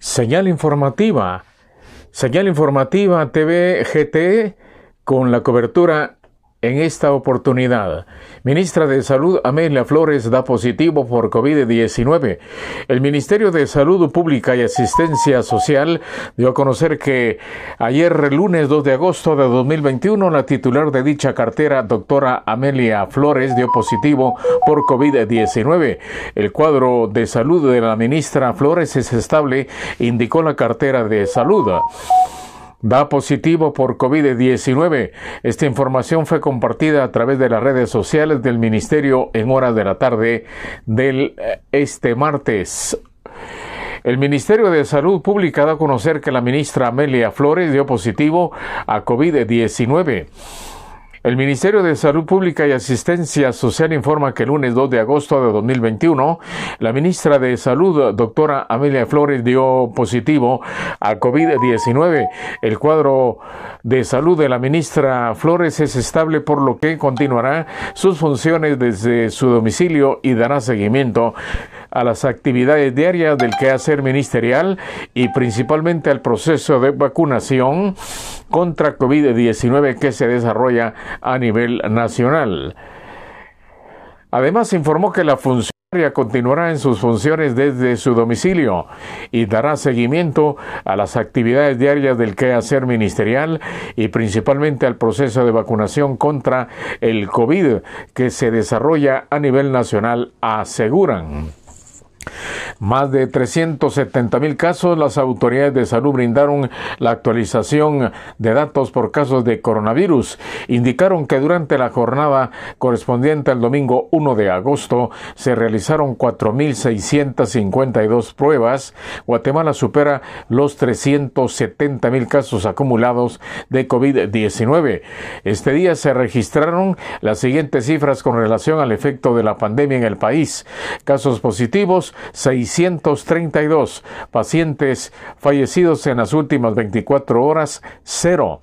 Señal informativa. Señal informativa TV GT con la cobertura en esta oportunidad, ministra de Salud Amelia Flores da positivo por COVID-19. El Ministerio de Salud Pública y Asistencia Social dio a conocer que ayer, lunes 2 de agosto de 2021, la titular de dicha cartera, doctora Amelia Flores, dio positivo por COVID-19. El cuadro de salud de la ministra Flores es estable, indicó la cartera de salud da positivo por COVID-19. Esta información fue compartida a través de las redes sociales del Ministerio en horas de la tarde del eh, este martes. El Ministerio de Salud Pública da a conocer que la ministra Amelia Flores dio positivo a COVID-19. El Ministerio de Salud Pública y Asistencia Social informa que el lunes 2 de agosto de 2021, la ministra de Salud, doctora Amelia Flores, dio positivo a COVID-19. El cuadro de salud de la ministra Flores es estable, por lo que continuará sus funciones desde su domicilio y dará seguimiento a las actividades diarias del quehacer ministerial y principalmente al proceso de vacunación contra COVID-19 que se desarrolla a nivel nacional. Además, informó que la funcionaria continuará en sus funciones desde su domicilio y dará seguimiento a las actividades diarias del quehacer ministerial y principalmente al proceso de vacunación contra el COVID que se desarrolla a nivel nacional, aseguran. Más de 370 mil casos, las autoridades de salud brindaron la actualización de datos por casos de coronavirus. Indicaron que durante la jornada correspondiente al domingo 1 de agosto se realizaron 4.652 pruebas. Guatemala supera los 370 mil casos acumulados de COVID-19. Este día se registraron las siguientes cifras con relación al efecto de la pandemia en el país. Casos positivos, 632 pacientes fallecidos en las últimas 24 horas, cero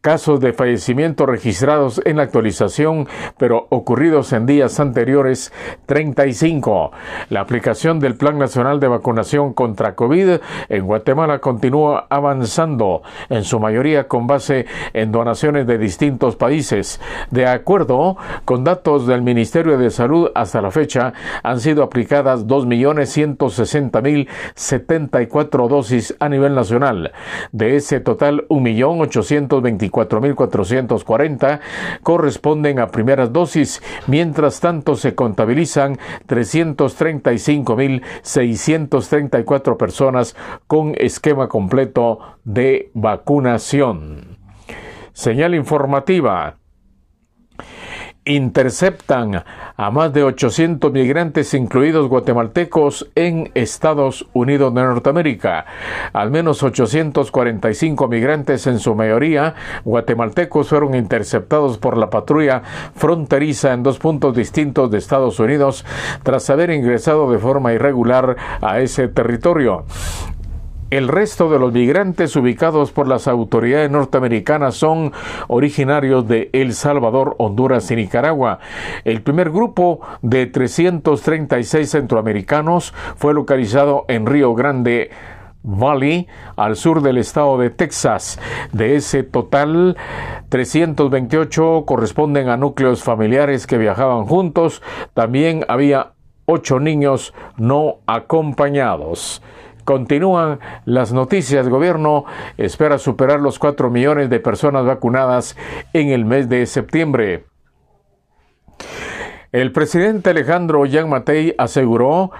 casos de fallecimiento registrados en la actualización, pero ocurridos en días anteriores, 35. La aplicación del Plan Nacional de Vacunación contra COVID en Guatemala continúa avanzando, en su mayoría con base en donaciones de distintos países. De acuerdo con datos del Ministerio de Salud, hasta la fecha han sido aplicadas 2.160.074 dosis a nivel nacional. De ese total, 1.824 4.440 corresponden a primeras dosis, mientras tanto se contabilizan 335.634 personas con esquema completo de vacunación. Señal informativa interceptan a más de 800 migrantes, incluidos guatemaltecos, en Estados Unidos de Norteamérica. Al menos 845 migrantes, en su mayoría guatemaltecos, fueron interceptados por la patrulla fronteriza en dos puntos distintos de Estados Unidos tras haber ingresado de forma irregular a ese territorio. El resto de los migrantes ubicados por las autoridades norteamericanas son originarios de El Salvador, Honduras y Nicaragua. El primer grupo de 336 centroamericanos fue localizado en Río Grande, Valley, al sur del estado de Texas. De ese total, 328 corresponden a núcleos familiares que viajaban juntos. También había ocho niños no acompañados. Continúan las noticias. Gobierno espera superar los 4 millones de personas vacunadas en el mes de septiembre. El presidente Alejandro Yang Matei aseguró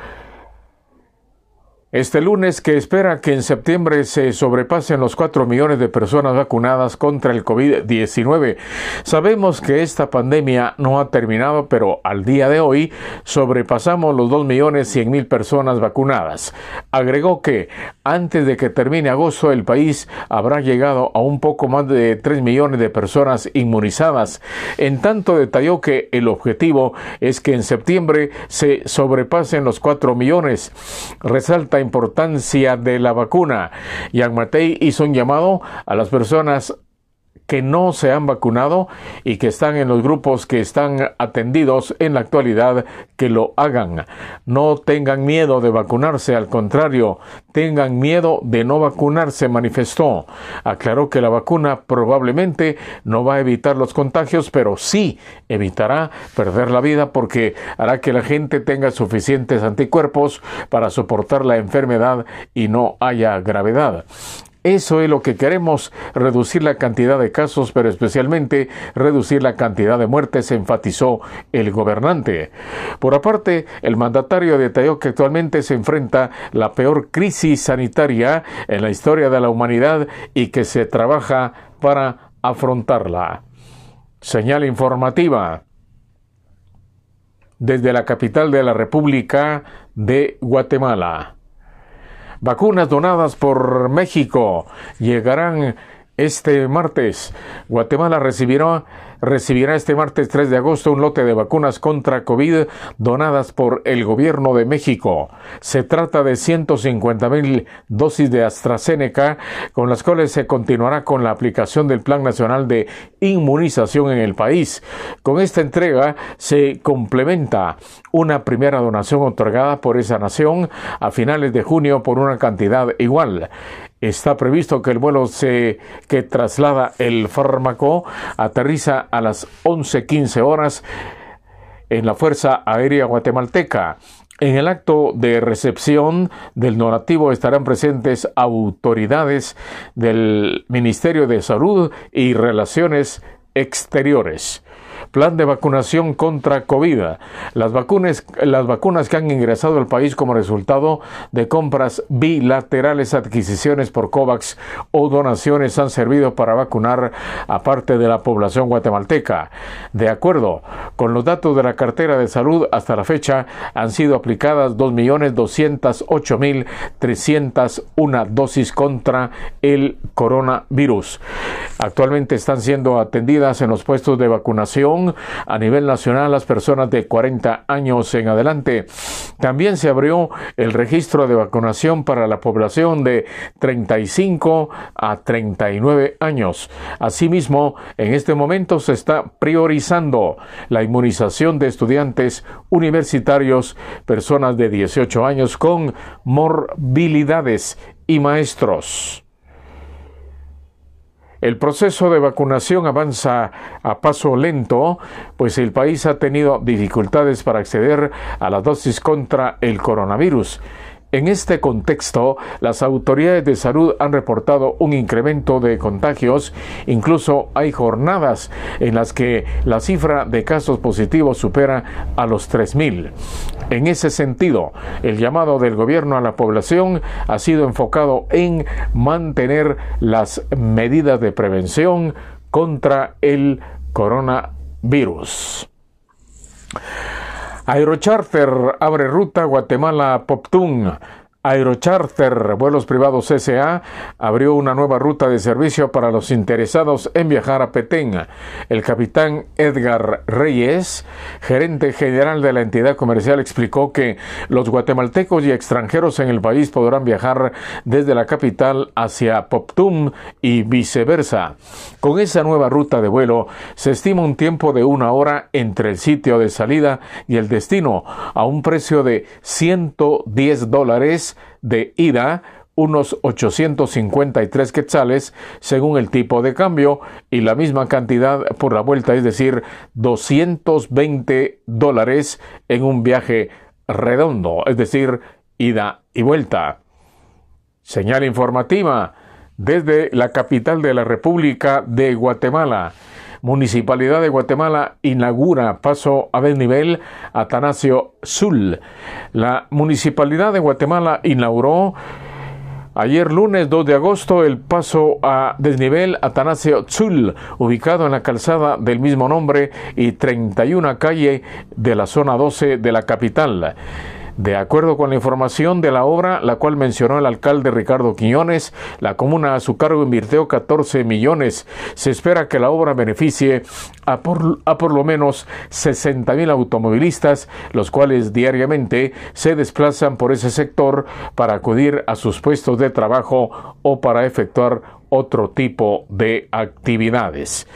este lunes que espera que en septiembre se sobrepasen los 4 millones de personas vacunadas contra el COVID-19. Sabemos que esta pandemia no ha terminado, pero al día de hoy sobrepasamos los 2 millones 100 mil personas vacunadas. Agregó que antes de que termine agosto el país habrá llegado a un poco más de 3 millones de personas inmunizadas. En tanto detalló que el objetivo es que en septiembre se sobrepasen los 4 millones. Resalta importancia de la vacuna. Yang Matei hizo un llamado a las personas que no se han vacunado y que están en los grupos que están atendidos en la actualidad que lo hagan. No tengan miedo de vacunarse, al contrario, tengan miedo de no vacunarse, manifestó. Aclaró que la vacuna probablemente no va a evitar los contagios, pero sí evitará perder la vida porque hará que la gente tenga suficientes anticuerpos para soportar la enfermedad y no haya gravedad. Eso es lo que queremos, reducir la cantidad de casos, pero especialmente reducir la cantidad de muertes, enfatizó el gobernante. Por aparte, el mandatario detalló que actualmente se enfrenta la peor crisis sanitaria en la historia de la humanidad y que se trabaja para afrontarla. Señal informativa desde la capital de la República de Guatemala. Vacunas donadas por México llegarán este martes. Guatemala recibirá recibirá este martes 3 de agosto un lote de vacunas contra COVID donadas por el gobierno de México. Se trata de 150 mil dosis de AstraZeneca, con las cuales se continuará con la aplicación del Plan Nacional de Inmunización en el país. Con esta entrega se complementa una primera donación otorgada por esa nación a finales de junio por una cantidad igual. Está previsto que el vuelo se, que traslada el fármaco aterriza a las 11.15 horas en la Fuerza Aérea Guatemalteca. En el acto de recepción del donativo estarán presentes autoridades del Ministerio de Salud y Relaciones Exteriores. Plan de vacunación contra COVID. Las vacunas, las vacunas que han ingresado al país como resultado de compras bilaterales, adquisiciones por COVAX o donaciones han servido para vacunar a parte de la población guatemalteca. De acuerdo con los datos de la cartera de salud, hasta la fecha han sido aplicadas 2.208.301 dosis contra el coronavirus. Actualmente están siendo atendidas en los puestos de vacunación a nivel nacional las personas de 40 años en adelante. También se abrió el registro de vacunación para la población de 35 a 39 años. Asimismo, en este momento se está priorizando la inmunización de estudiantes universitarios, personas de 18 años con morbilidades y maestros. El proceso de vacunación avanza a paso lento, pues el país ha tenido dificultades para acceder a la dosis contra el coronavirus. En este contexto, las autoridades de salud han reportado un incremento de contagios, incluso hay jornadas en las que la cifra de casos positivos supera a los 3.000. En ese sentido, el llamado del gobierno a la población ha sido enfocado en mantener las medidas de prevención contra el coronavirus. Aerocharter abre ruta Guatemala-Poptún. Aerocharter Vuelos Privados S.A. abrió una nueva ruta de servicio para los interesados en viajar a Petén. El capitán Edgar Reyes, gerente general de la entidad comercial, explicó que los guatemaltecos y extranjeros en el país podrán viajar desde la capital hacia Poptum y viceversa. Con esa nueva ruta de vuelo se estima un tiempo de una hora entre el sitio de salida y el destino a un precio de 110 dólares de ida, unos 853 quetzales según el tipo de cambio y la misma cantidad por la vuelta, es decir, 220 dólares en un viaje redondo, es decir, ida y vuelta. Señal informativa desde la capital de la República de Guatemala. Municipalidad de Guatemala inaugura paso a desnivel Atanasio Sul. La Municipalidad de Guatemala inauguró Ayer lunes 2 de agosto el paso a desnivel Atanasio Tzul, ubicado en la calzada del mismo nombre y 31 calle de la zona 12 de la capital. De acuerdo con la información de la obra, la cual mencionó el alcalde Ricardo Quiñones, la comuna a su cargo invirtió 14 millones. Se espera que la obra beneficie a por, a por lo menos 60 mil automovilistas, los cuales diariamente se desplazan por ese sector para acudir a sus puestos de trabajo o para efectuar otro tipo de actividades.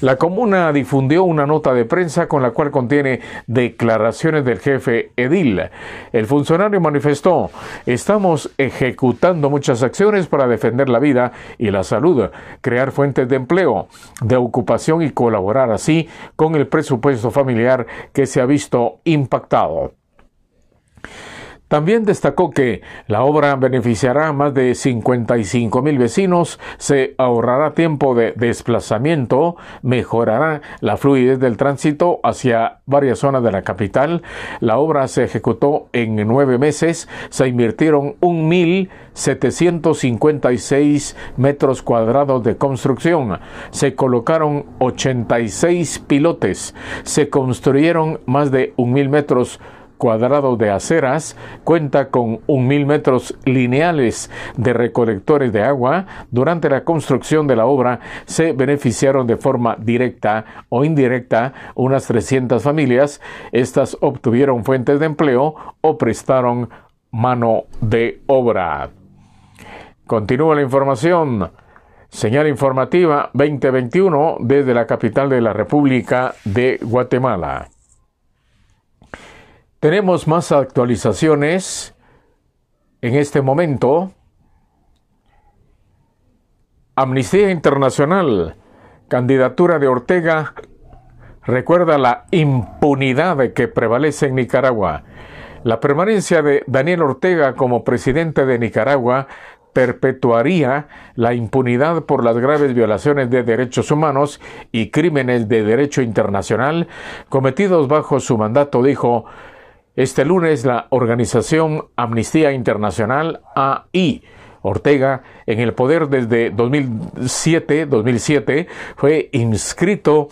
La comuna difundió una nota de prensa con la cual contiene declaraciones del jefe Edil. El funcionario manifestó, estamos ejecutando muchas acciones para defender la vida y la salud, crear fuentes de empleo, de ocupación y colaborar así con el presupuesto familiar que se ha visto impactado. También destacó que la obra beneficiará a más de 55 mil vecinos, se ahorrará tiempo de desplazamiento, mejorará la fluidez del tránsito hacia varias zonas de la capital. La obra se ejecutó en nueve meses, se invirtieron 1.756 metros cuadrados de construcción, se colocaron 86 pilotes, se construyeron más de 1.000 metros cuadrado de aceras, cuenta con un mil metros lineales de recolectores de agua. Durante la construcción de la obra se beneficiaron de forma directa o indirecta unas 300 familias. Estas obtuvieron fuentes de empleo o prestaron mano de obra. Continúa la información. Señal informativa 2021 desde la capital de la República de Guatemala. Tenemos más actualizaciones en este momento. Amnistía Internacional, candidatura de Ortega, recuerda la impunidad que prevalece en Nicaragua. La permanencia de Daniel Ortega como presidente de Nicaragua perpetuaría la impunidad por las graves violaciones de derechos humanos y crímenes de derecho internacional cometidos bajo su mandato, dijo este lunes la organización Amnistía Internacional AI Ortega, en el poder desde 2007-2007, fue inscrito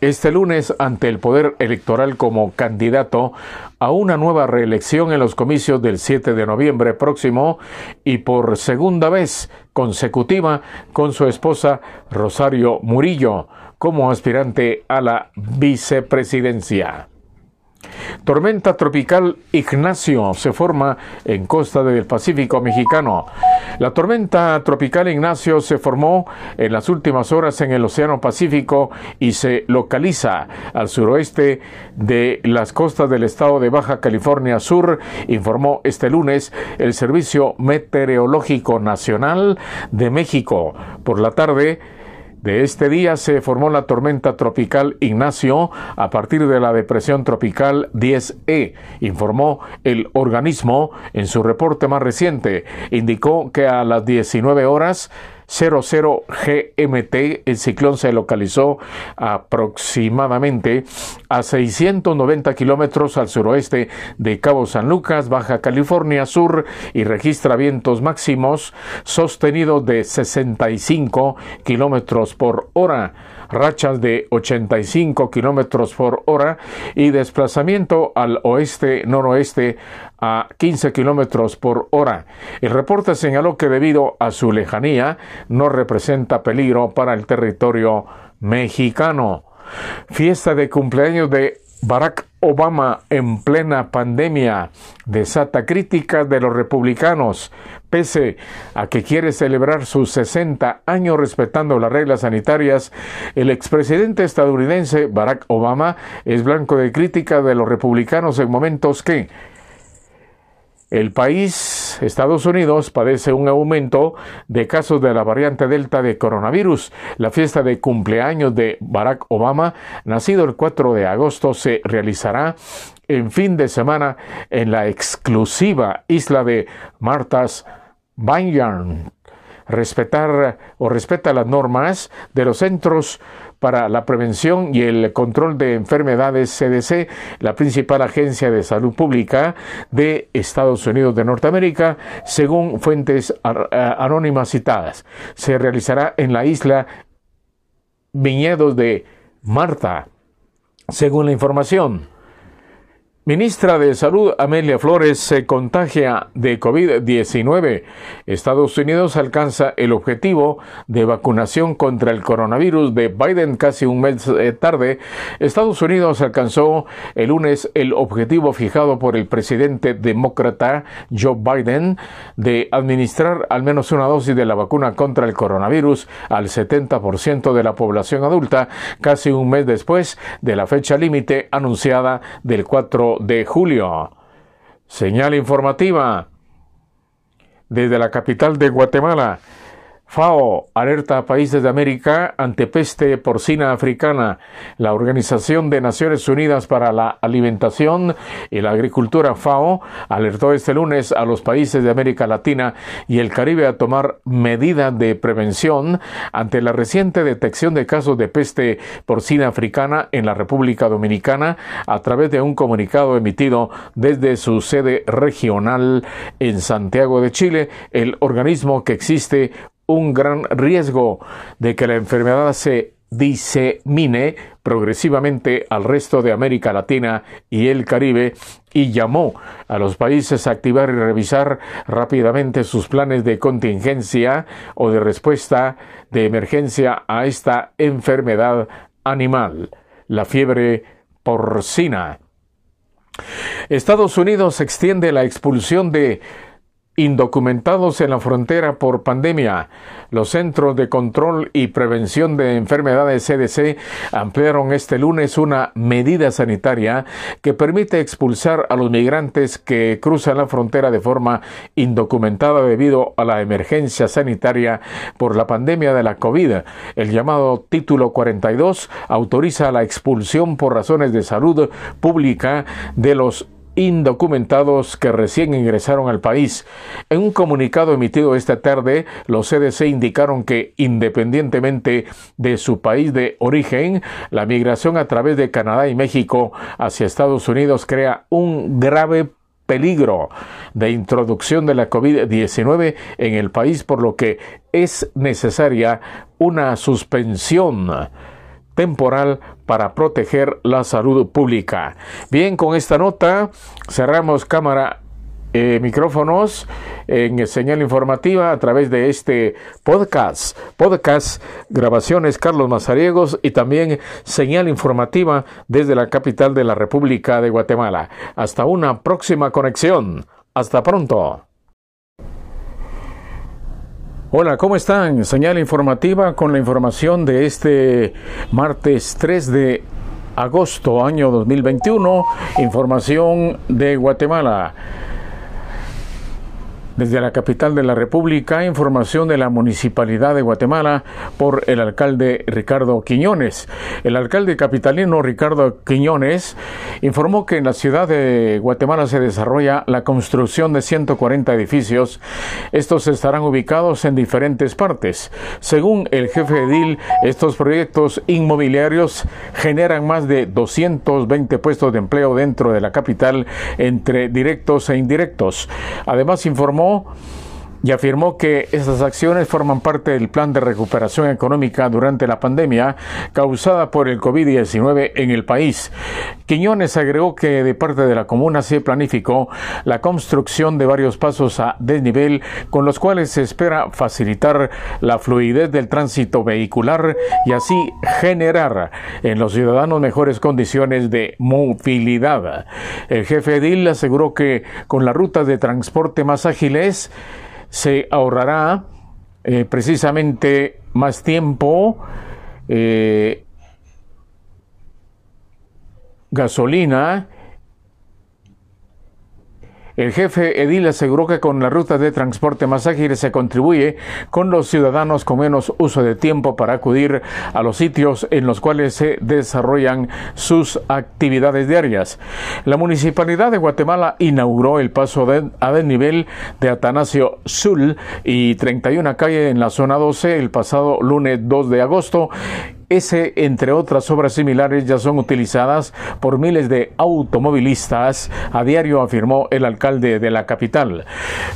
este lunes ante el Poder Electoral como candidato a una nueva reelección en los comicios del 7 de noviembre próximo y por segunda vez consecutiva con su esposa Rosario Murillo como aspirante a la vicepresidencia. Tormenta tropical Ignacio se forma en costa del Pacífico mexicano. La tormenta tropical Ignacio se formó en las últimas horas en el Océano Pacífico y se localiza al suroeste de las costas del estado de Baja California Sur, informó este lunes el Servicio Meteorológico Nacional de México. Por la tarde, de este día se formó la tormenta tropical Ignacio a partir de la depresión tropical 10E, informó el organismo en su reporte más reciente. Indicó que a las 19 horas 00 GMT, el ciclón se localizó aproximadamente a 690 kilómetros al suroeste de Cabo San Lucas, Baja California Sur, y registra vientos máximos sostenidos de 65 kilómetros por hora rachas de 85 kilómetros por hora y desplazamiento al oeste-noroeste a 15 kilómetros por hora. El reporte señaló que debido a su lejanía no representa peligro para el territorio mexicano. Fiesta de cumpleaños de Barack Obama en plena pandemia desata críticas de los republicanos, pese a que quiere celebrar sus 60 años respetando las reglas sanitarias, el expresidente estadounidense Barack Obama es blanco de crítica de los republicanos en momentos que el país, Estados Unidos, padece un aumento de casos de la variante Delta de coronavirus. La fiesta de cumpleaños de Barack Obama, nacido el 4 de agosto, se realizará en fin de semana en la exclusiva isla de Martha's Vineyard. Respetar o respeta las normas de los centros para la Prevención y el Control de Enfermedades CDC, la principal agencia de salud pública de Estados Unidos de Norteamérica, según fuentes anónimas citadas. Se realizará en la isla Viñedos de Marta, según la información. Ministra de Salud Amelia Flores se contagia de COVID-19. Estados Unidos alcanza el objetivo de vacunación contra el coronavirus de Biden casi un mes eh, tarde. Estados Unidos alcanzó el lunes el objetivo fijado por el presidente demócrata Joe Biden de administrar al menos una dosis de la vacuna contra el coronavirus al 70% de la población adulta casi un mes después de la fecha límite anunciada del 4 de julio. Señal informativa desde la capital de Guatemala. FAO alerta a países de América ante peste porcina africana. La Organización de Naciones Unidas para la Alimentación y la Agricultura FAO alertó este lunes a los países de América Latina y el Caribe a tomar medidas de prevención ante la reciente detección de casos de peste porcina africana en la República Dominicana a través de un comunicado emitido desde su sede regional en Santiago de Chile, el organismo que existe un gran riesgo de que la enfermedad se disemine progresivamente al resto de América Latina y el Caribe y llamó a los países a activar y revisar rápidamente sus planes de contingencia o de respuesta de emergencia a esta enfermedad animal, la fiebre porcina. Estados Unidos extiende la expulsión de indocumentados en la frontera por pandemia. Los Centros de Control y Prevención de Enfermedades CDC ampliaron este lunes una medida sanitaria que permite expulsar a los migrantes que cruzan la frontera de forma indocumentada debido a la emergencia sanitaria por la pandemia de la COVID. El llamado Título 42 autoriza la expulsión por razones de salud pública de los indocumentados que recién ingresaron al país. En un comunicado emitido esta tarde, los CDC indicaron que, independientemente de su país de origen, la migración a través de Canadá y México hacia Estados Unidos crea un grave peligro de introducción de la COVID-19 en el país, por lo que es necesaria una suspensión temporal para proteger la salud pública. Bien, con esta nota cerramos cámara eh, micrófonos en señal informativa a través de este podcast, podcast grabaciones Carlos Mazariegos y también señal informativa desde la capital de la República de Guatemala. Hasta una próxima conexión. Hasta pronto. Hola, ¿cómo están? Señal informativa con la información de este martes 3 de agosto año 2021. Información de Guatemala. Desde la capital de la República, información de la Municipalidad de Guatemala por el alcalde Ricardo Quiñones. El alcalde capitalino Ricardo Quiñones informó que en la ciudad de Guatemala se desarrolla la construcción de 140 edificios. Estos estarán ubicados en diferentes partes. Según el jefe edil, estos proyectos inmobiliarios generan más de 220 puestos de empleo dentro de la capital entre directos e indirectos. Además informó 哦 y afirmó que estas acciones forman parte del plan de recuperación económica durante la pandemia causada por el COVID-19 en el país. Quiñones agregó que de parte de la comuna se planificó la construcción de varios pasos a desnivel con los cuales se espera facilitar la fluidez del tránsito vehicular y así generar en los ciudadanos mejores condiciones de movilidad. El jefe Edil aseguró que con las rutas de transporte más ágiles se ahorrará eh, precisamente más tiempo, eh, gasolina el jefe Edil aseguró que con las rutas de transporte más ágiles se contribuye con los ciudadanos con menos uso de tiempo para acudir a los sitios en los cuales se desarrollan sus actividades diarias. La Municipalidad de Guatemala inauguró el paso a desnivel de Atanasio Sul y 31 calle en la zona 12 el pasado lunes 2 de agosto ese, entre otras obras similares, ya son utilizadas por miles de automovilistas, a diario afirmó el alcalde de la capital.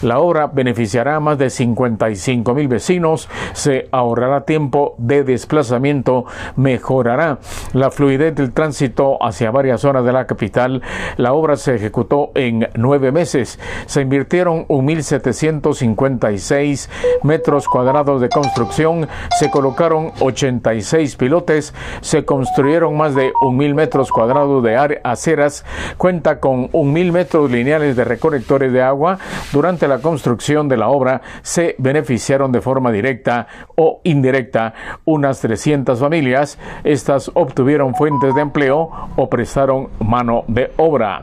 La obra beneficiará a más de 55 mil vecinos, se ahorrará tiempo de desplazamiento, mejorará la fluidez del tránsito hacia varias zonas de la capital. La obra se ejecutó en nueve meses. Se invirtieron 1.756 metros cuadrados de construcción, se colocaron 86 pilotes, se construyeron más de 1.000 metros cuadrados de aceras, cuenta con 1.000 metros lineales de recolectores de agua. Durante la construcción de la obra se beneficiaron de forma directa o indirecta unas 300 familias. Estas obtuvieron fuentes de empleo o prestaron mano de obra.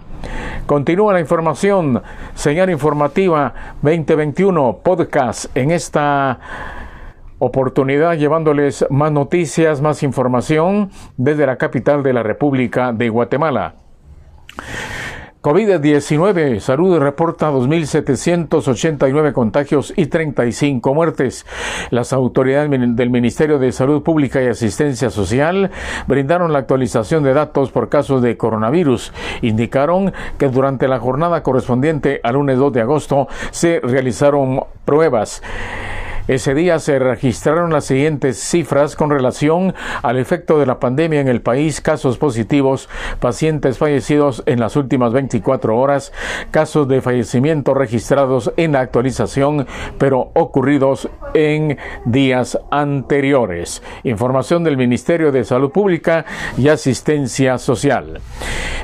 Continúa la información, señal informativa 2021 podcast en esta oportunidad llevándoles más noticias, más información desde la capital de la República de Guatemala. COVID-19, Salud reporta 2.789 contagios y 35 muertes. Las autoridades del Ministerio de Salud Pública y Asistencia Social brindaron la actualización de datos por casos de coronavirus. Indicaron que durante la jornada correspondiente al lunes 2 de agosto se realizaron pruebas. Ese día se registraron las siguientes cifras con relación al efecto de la pandemia en el país, casos positivos, pacientes fallecidos en las últimas 24 horas, casos de fallecimiento registrados en la actualización, pero ocurridos en días anteriores. Información del Ministerio de Salud Pública y Asistencia Social.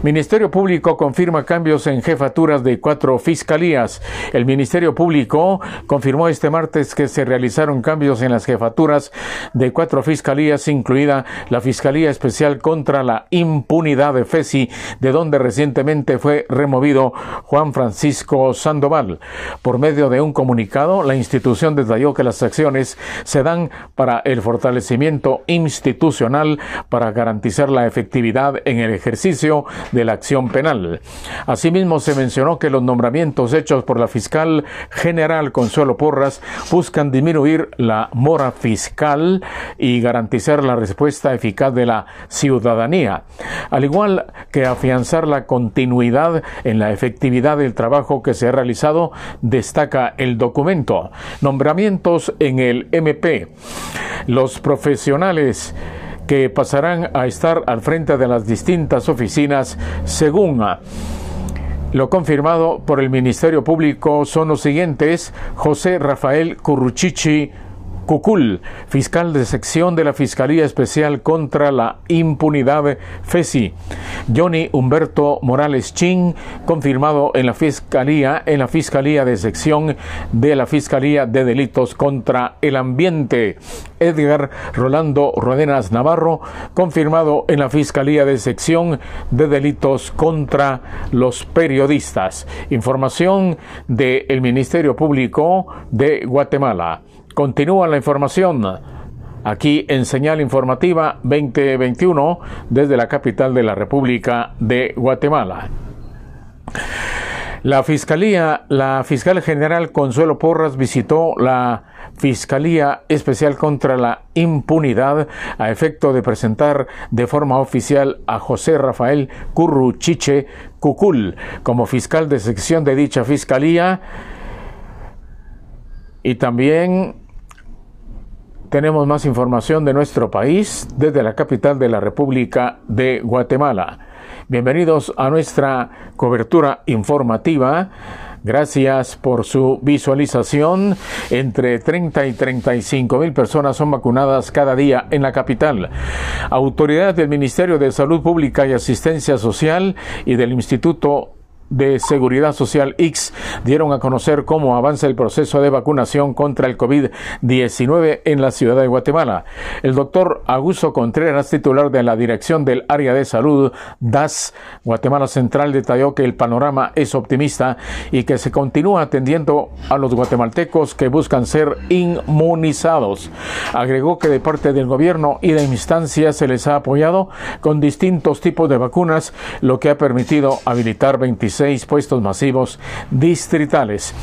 Ministerio Público confirma cambios en jefaturas de cuatro fiscalías. El Ministerio Público confirmó este martes que se realizaron cambios en las jefaturas de cuatro fiscalías, incluida la Fiscalía Especial contra la Impunidad de FESI, de donde recientemente fue removido Juan Francisco Sandoval. Por medio de un comunicado, la institución detalló que las acciones se dan para el fortalecimiento institucional para garantizar la efectividad en el ejercicio de la acción penal. Asimismo, se mencionó que los nombramientos hechos por la fiscal general Consuelo Porras buscan disminuir la mora fiscal y garantizar la respuesta eficaz de la ciudadanía, al igual que afianzar la continuidad en la efectividad del trabajo que se ha realizado, destaca el documento. Nombramientos en el MP. Los profesionales que pasarán a estar al frente de las distintas oficinas según lo confirmado por el Ministerio Público son los siguientes: José Rafael Curruchichi Cucul, fiscal de sección de la Fiscalía Especial contra la Impunidad FESI. Johnny Humberto Morales Chin, confirmado en la Fiscalía, en la Fiscalía de sección de la Fiscalía de Delitos contra el Ambiente. Edgar Rolando Rodenas Navarro, confirmado en la Fiscalía de sección de Delitos contra los Periodistas. Información del Ministerio Público de Guatemala. Continúa la información aquí en Señal Informativa 2021 desde la capital de la República de Guatemala. La Fiscalía, la fiscal general Consuelo Porras visitó la Fiscalía Especial contra la Impunidad a efecto de presentar de forma oficial a José Rafael Curruchiche Cucul como fiscal de sección de dicha fiscalía y también tenemos más información de nuestro país desde la capital de la República de Guatemala. Bienvenidos a nuestra cobertura informativa. Gracias por su visualización. Entre 30 y 35 mil personas son vacunadas cada día en la capital. Autoridades del Ministerio de Salud Pública y Asistencia Social y del Instituto de Seguridad Social X dieron a conocer cómo avanza el proceso de vacunación contra el COVID-19 en la ciudad de Guatemala. El doctor Augusto Contreras, titular de la Dirección del Área de Salud DAS Guatemala Central, detalló que el panorama es optimista y que se continúa atendiendo a los guatemaltecos que buscan ser inmunizados. Agregó que de parte del gobierno y de instancias se les ha apoyado con distintos tipos de vacunas, lo que ha permitido habilitar 26 16 puestos masivos distritales.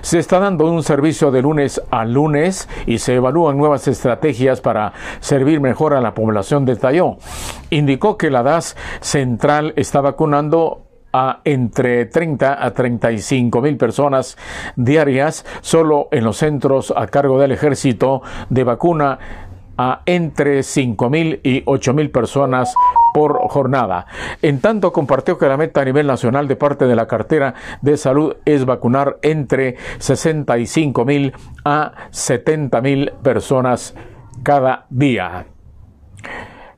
Se está dando un servicio de lunes a lunes y se evalúan nuevas estrategias para servir mejor a la población, detalló. Indicó que la DAS central está vacunando a entre 30 a 35 mil personas diarias solo en los centros a cargo del ejército de vacuna a entre 5.000 y 8.000 personas por jornada. En tanto, compartió que la meta a nivel nacional de parte de la cartera de salud es vacunar entre 65.000 a 70.000 personas cada día.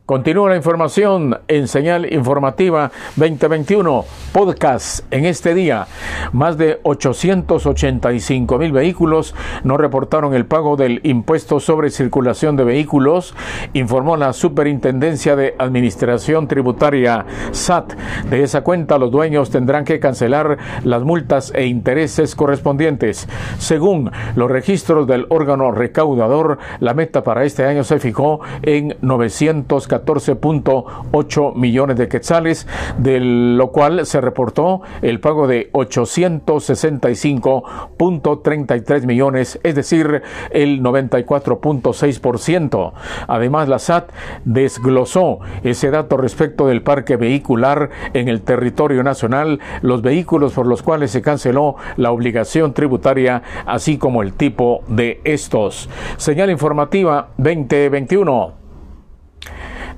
Continúa la información en señal informativa 2021 podcast en este día. Más de 885 mil vehículos no reportaron el pago del impuesto sobre circulación de vehículos, informó la Superintendencia de Administración Tributaria SAT. De esa cuenta los dueños tendrán que cancelar las multas e intereses correspondientes. Según los registros del órgano recaudador, la meta para este año se fijó en 914 14.8 millones de quetzales, de lo cual se reportó el pago de 865.33 millones, es decir, el 94.6%. Además, la SAT desglosó ese dato respecto del parque vehicular en el territorio nacional, los vehículos por los cuales se canceló la obligación tributaria, así como el tipo de estos. Señal informativa 2021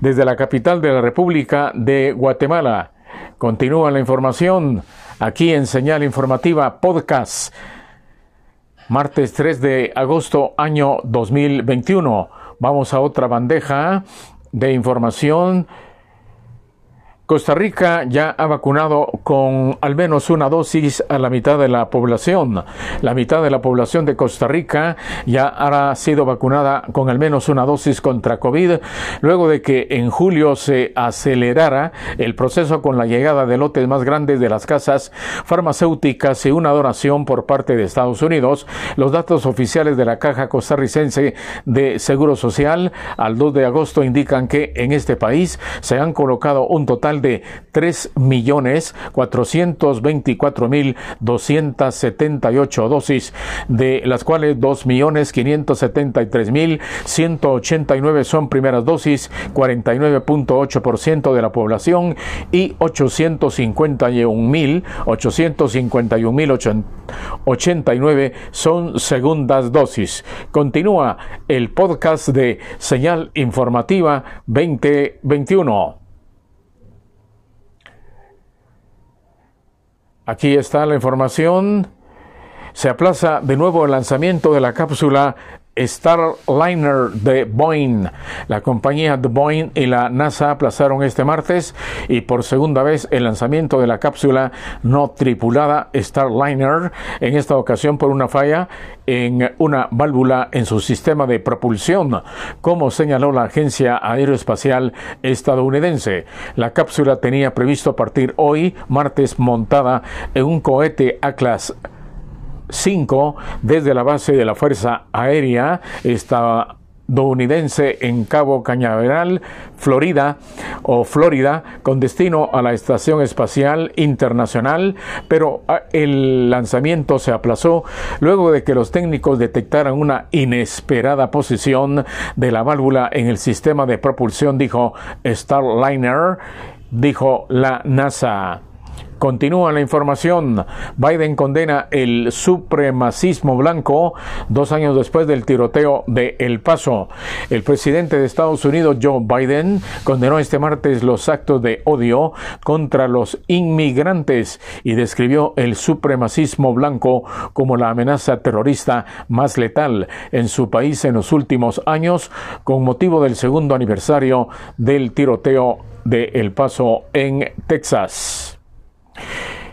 desde la capital de la República de Guatemala. Continúa la información aquí en Señal Informativa Podcast. Martes 3 de agosto año 2021. Vamos a otra bandeja de información Costa Rica ya ha vacunado con al menos una dosis a la mitad de la población. La mitad de la población de Costa Rica ya ha sido vacunada con al menos una dosis contra COVID, luego de que en julio se acelerara el proceso con la llegada de lotes más grandes de las casas farmacéuticas y una donación por parte de Estados Unidos. Los datos oficiales de la Caja Costarricense de Seguro Social al 2 de agosto indican que en este país se han colocado un total de 3.424.278 dosis, de las cuales 2.573.189 son primeras dosis, 49.8% de la población y 851.851.089 son segundas dosis. Continúa el podcast de Señal Informativa 2021. Aquí está la información. Se aplaza de nuevo el lanzamiento de la cápsula Starliner de Boeing. La compañía de Boeing y la NASA aplazaron este martes y por segunda vez el lanzamiento de la cápsula no tripulada Starliner, en esta ocasión por una falla en una válvula en su sistema de propulsión, como señaló la agencia aeroespacial estadounidense. La cápsula tenía previsto partir hoy, martes, montada en un cohete Atlas 5 desde la base de la Fuerza Aérea estadounidense en Cabo Cañaveral, Florida o Florida, con destino a la Estación Espacial Internacional, pero ah, el lanzamiento se aplazó luego de que los técnicos detectaran una inesperada posición de la válvula en el sistema de propulsión, dijo Starliner, dijo la NASA. Continúa la información. Biden condena el supremacismo blanco dos años después del tiroteo de El Paso. El presidente de Estados Unidos, Joe Biden, condenó este martes los actos de odio contra los inmigrantes y describió el supremacismo blanco como la amenaza terrorista más letal en su país en los últimos años con motivo del segundo aniversario del tiroteo de El Paso en Texas.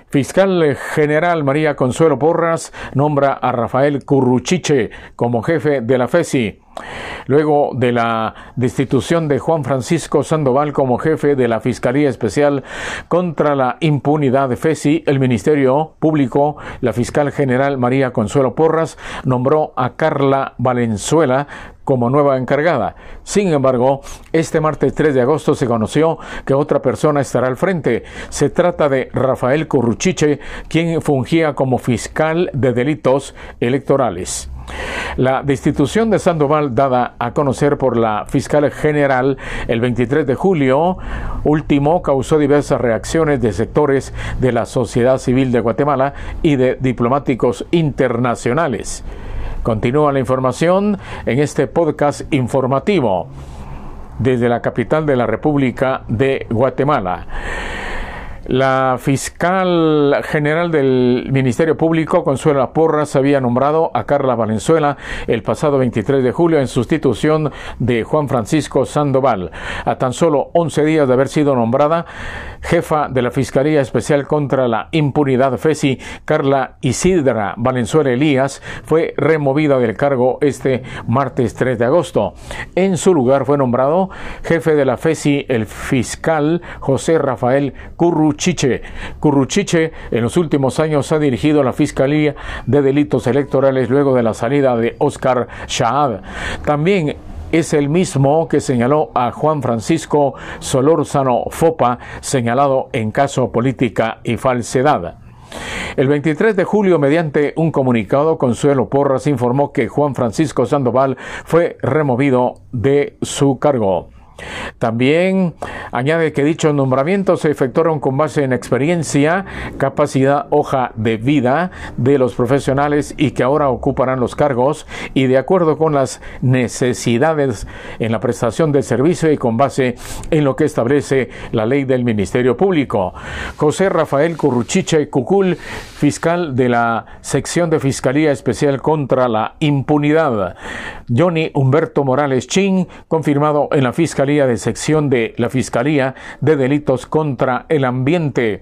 Fiscal General María Consuelo Porras nombra a Rafael Curruchiche como jefe de la FESI. Luego de la destitución de Juan Francisco Sandoval como jefe de la Fiscalía Especial contra la Impunidad de FESI, el Ministerio Público, la fiscal general María Consuelo Porras, nombró a Carla Valenzuela como nueva encargada. Sin embargo, este martes 3 de agosto se conoció que otra persona estará al frente. Se trata de Rafael Curruchiche, quien fungía como fiscal de delitos electorales. La destitución de Sandoval, dada a conocer por la fiscal general el 23 de julio último, causó diversas reacciones de sectores de la sociedad civil de Guatemala y de diplomáticos internacionales. Continúa la información en este podcast informativo desde la capital de la República de Guatemala. La fiscal general del Ministerio Público, Consuela Porras, había nombrado a Carla Valenzuela el pasado 23 de julio en sustitución de Juan Francisco Sandoval. A tan solo 11 días de haber sido nombrada jefa de la Fiscalía Especial contra la Impunidad FESI, Carla Isidra Valenzuela Elías, fue removida del cargo este martes 3 de agosto. En su lugar fue nombrado jefe de la FESI el fiscal José Rafael Curru Curruchiche. Curruchiche en los últimos años ha dirigido la Fiscalía de Delitos Electorales luego de la salida de Oscar Shaad. También es el mismo que señaló a Juan Francisco Solórzano Fopa, señalado en caso política y falsedad. El 23 de julio, mediante un comunicado, Consuelo Porras informó que Juan Francisco Sandoval fue removido de su cargo. También añade que dichos nombramientos se efectuaron con base en experiencia, capacidad, hoja de vida de los profesionales y que ahora ocuparán los cargos y de acuerdo con las necesidades en la prestación del servicio y con base en lo que establece la ley del Ministerio Público. José Rafael Curruchiche Cucul, fiscal de la sección de Fiscalía Especial contra la Impunidad. Johnny Humberto Morales Chin, confirmado en la Fiscalía de Sección de la Fiscalía de Delitos contra el Ambiente.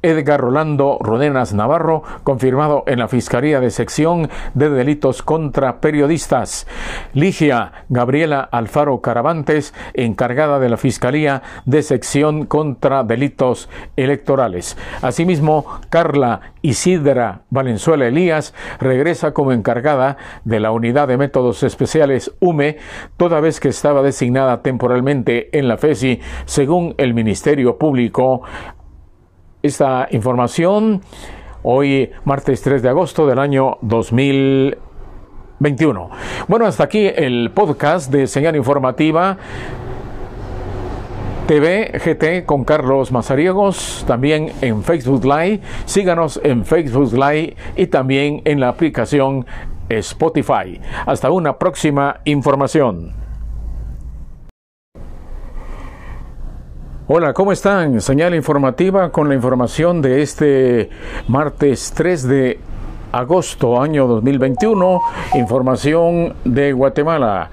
Edgar Rolando Rodenas Navarro, confirmado en la Fiscalía de Sección de Delitos contra Periodistas. Ligia Gabriela Alfaro Caravantes, encargada de la Fiscalía de Sección contra Delitos Electorales. Asimismo, Carla Isidra Valenzuela Elías regresa como encargada de la Unidad de Métodos Especiales UME, toda vez que estaba designada temporalmente en la FESI, según el Ministerio Público. Esta información hoy, martes 3 de agosto del año 2021. Bueno, hasta aquí el podcast de señal informativa. TV GT con Carlos Mazariegos, también en Facebook Live. Síganos en Facebook Live y también en la aplicación Spotify. Hasta una próxima información. Hola, ¿cómo están? Señal informativa con la información de este martes 3 de agosto, año 2021. Información de Guatemala.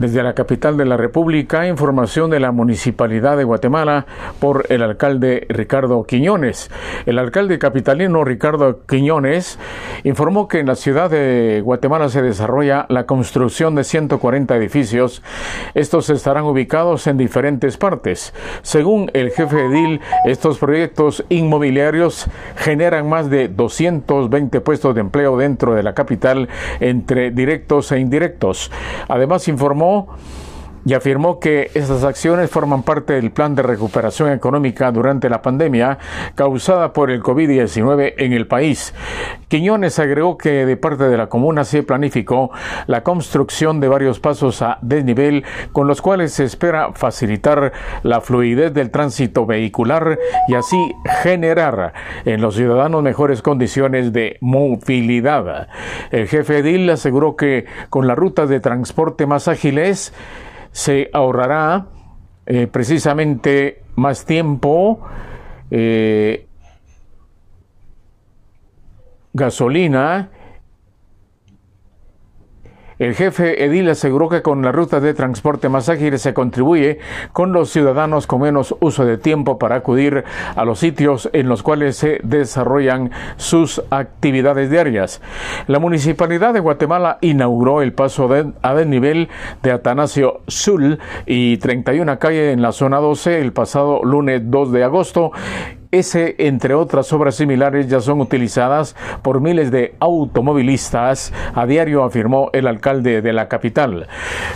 Desde la capital de la República, información de la Municipalidad de Guatemala por el alcalde Ricardo Quiñones. El alcalde capitalino Ricardo Quiñones informó que en la ciudad de Guatemala se desarrolla la construcción de 140 edificios. Estos estarán ubicados en diferentes partes. Según el jefe edil, estos proyectos inmobiliarios generan más de 220 puestos de empleo dentro de la capital entre directos e indirectos. Además informó の？Y afirmó que estas acciones forman parte del plan de recuperación económica durante la pandemia causada por el COVID-19 en el país. Quiñones agregó que de parte de la comuna se planificó la construcción de varios pasos a desnivel con los cuales se espera facilitar la fluidez del tránsito vehicular y así generar en los ciudadanos mejores condiciones de movilidad. El jefe Edil aseguró que con las rutas de transporte más ágiles se ahorrará eh, precisamente más tiempo, eh, gasolina el jefe Edil aseguró que con la ruta de transporte más ágil se contribuye con los ciudadanos con menos uso de tiempo para acudir a los sitios en los cuales se desarrollan sus actividades diarias. La Municipalidad de Guatemala inauguró el paso a desnivel de Atanasio Sul y 31 calle en la zona 12 el pasado lunes 2 de agosto Ese, entre otras obras similares, ya son utilizadas por miles de automovilistas, a diario afirmó el alcalde de la capital.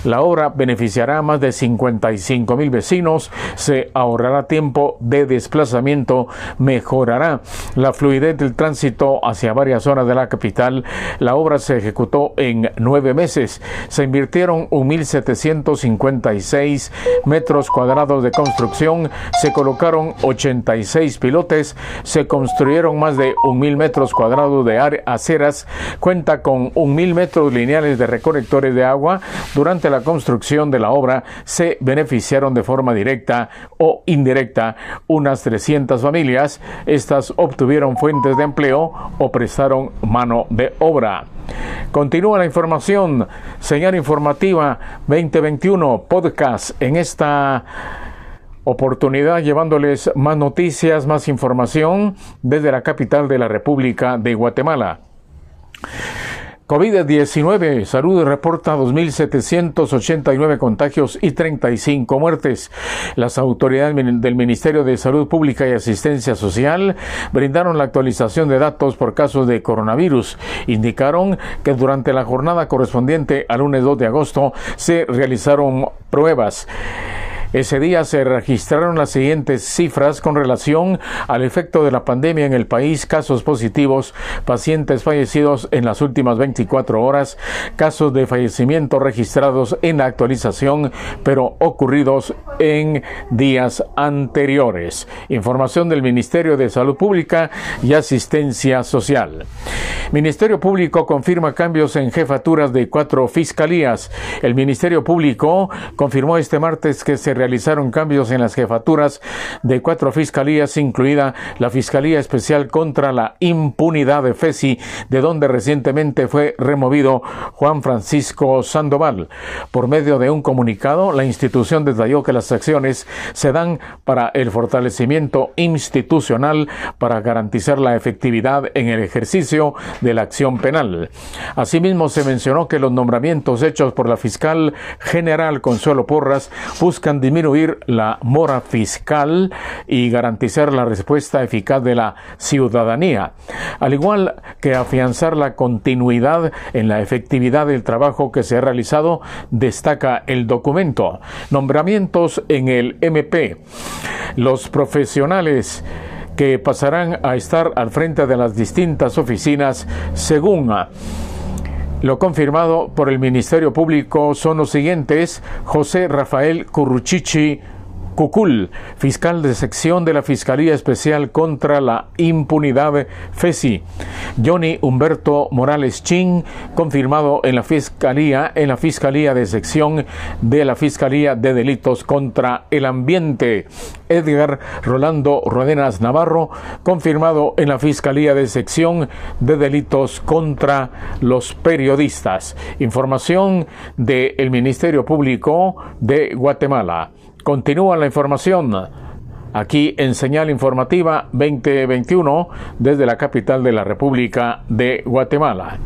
La obra beneficiará a más de 55 mil vecinos, se ahorrará tiempo de desplazamiento, mejorará la fluidez del tránsito hacia varias zonas de la capital. La obra se ejecutó en nueve meses. Se invirtieron 1.756 metros cuadrados de construcción, se colocaron 86 pilotes, se construyeron más de 1.000 metros cuadrados de aceras, cuenta con 1.000 metros lineales de recolectores de agua. Durante la construcción de la obra se beneficiaron de forma directa o indirecta unas 300 familias. Estas obtuvieron fuentes de empleo o prestaron mano de obra. Continúa la información, señal informativa 2021 podcast en esta oportunidad llevándoles más noticias, más información desde la capital de la República de Guatemala. COVID-19, Salud reporta 2.789 contagios y 35 muertes. Las autoridades del Ministerio de Salud Pública y Asistencia Social brindaron la actualización de datos por casos de coronavirus. Indicaron que durante la jornada correspondiente al lunes 2 de agosto se realizaron pruebas. Ese día se registraron las siguientes cifras con relación al efecto de la pandemia en el país, casos positivos, pacientes fallecidos en las últimas 24 horas, casos de fallecimiento registrados en la actualización, pero ocurridos en días anteriores. Información del Ministerio de Salud Pública y Asistencia Social. Ministerio Público confirma cambios en jefaturas de cuatro fiscalías. El Ministerio Público confirmó este martes que se realizaron cambios en las jefaturas de cuatro fiscalías, incluida la Fiscalía Especial contra la Impunidad de FESI, de donde recientemente fue removido Juan Francisco Sandoval. Por medio de un comunicado, la institución detalló que las acciones se dan para el fortalecimiento institucional para garantizar la efectividad en el ejercicio de la acción penal. Asimismo, se mencionó que los nombramientos hechos por la fiscal general Consuelo Porras buscan disminuir la mora fiscal y garantizar la respuesta eficaz de la ciudadanía, al igual que afianzar la continuidad en la efectividad del trabajo que se ha realizado, destaca el documento. Nombramientos en el MP. Los profesionales que pasarán a estar al frente de las distintas oficinas según lo confirmado por el Ministerio Público son los siguientes: José Rafael Curruchichi Cucul, fiscal de sección de la Fiscalía Especial contra la Impunidad FESI. Johnny Humberto Morales Chin, confirmado en la Fiscalía, en la Fiscalía de sección de la Fiscalía de Delitos contra el Ambiente. Edgar Rolando Rodenas Navarro, confirmado en la Fiscalía de sección de Delitos contra los Periodistas. Información del Ministerio Público de Guatemala. Continúa la información aquí en Señal Informativa 2021 desde la capital de la República de Guatemala.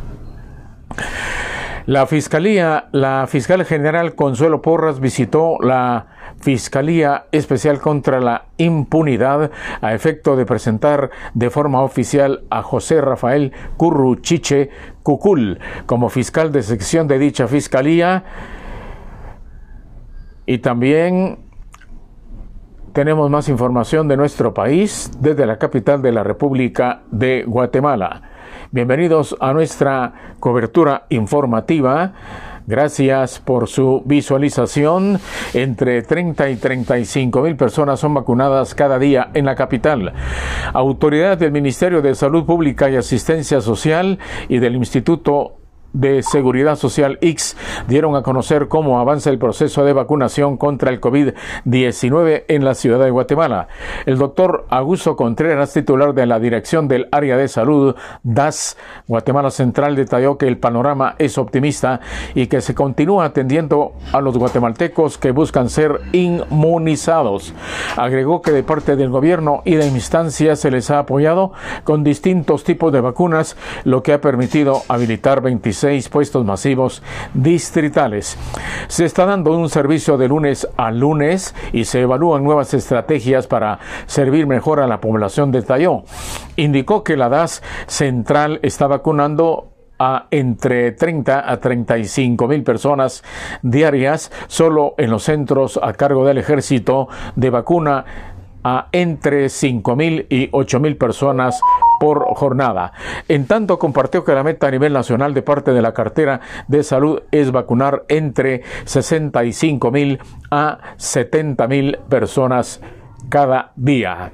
La Fiscalía, la fiscal general Consuelo Porras visitó la Fiscalía Especial contra la Impunidad a efecto de presentar de forma oficial a José Rafael Curruchiche Cucul como fiscal de sección de dicha Fiscalía y también tenemos más información de nuestro país desde la capital de la República de Guatemala. Bienvenidos a nuestra cobertura informativa. Gracias por su visualización. Entre 30 y 35 mil personas son vacunadas cada día en la capital. Autoridades del Ministerio de Salud Pública y Asistencia Social y del Instituto de Seguridad Social X dieron a conocer cómo avanza el proceso de vacunación contra el COVID-19 en la ciudad de Guatemala. El doctor Augusto Contreras, titular de la Dirección del Área de Salud DAS Guatemala Central, detalló que el panorama es optimista y que se continúa atendiendo a los guatemaltecos que buscan ser inmunizados. Agregó que de parte del gobierno y de instancias se les ha apoyado con distintos tipos de vacunas, lo que ha permitido habilitar 26 puestos masivos distritales. Se está dando un servicio de lunes a lunes y se evalúan nuevas estrategias para servir mejor a la población, detalló. Indicó que la DAS central está vacunando a entre 30 a 35 mil personas diarias solo en los centros a cargo del ejército de vacuna a entre 5 mil y 8 mil personas por jornada. En tanto, compartió que la meta a nivel nacional de parte de la cartera de salud es vacunar entre 65 mil a 70 mil personas cada día.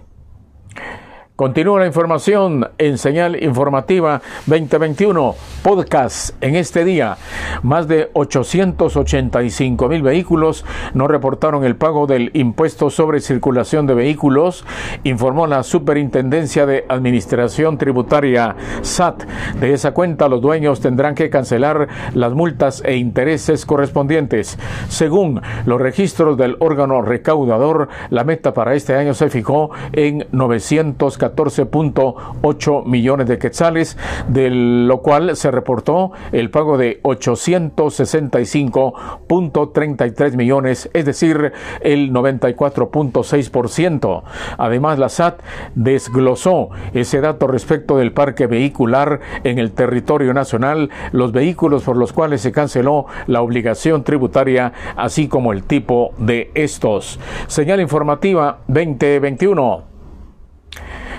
Continúa la información en Señal Informativa 2021 Podcast en este día. Más de 885 mil vehículos no reportaron el pago del impuesto sobre circulación de vehículos, informó la Superintendencia de Administración Tributaria SAT. De esa cuenta, los dueños tendrán que cancelar las multas e intereses correspondientes. Según los registros del órgano recaudador, la meta para este año se fijó en 900 14.8 millones de quetzales, de lo cual se reportó el pago de 865.33 millones, es decir, el 94.6%. Además, la SAT desglosó ese dato respecto del parque vehicular en el territorio nacional, los vehículos por los cuales se canceló la obligación tributaria, así como el tipo de estos. Señal informativa 2021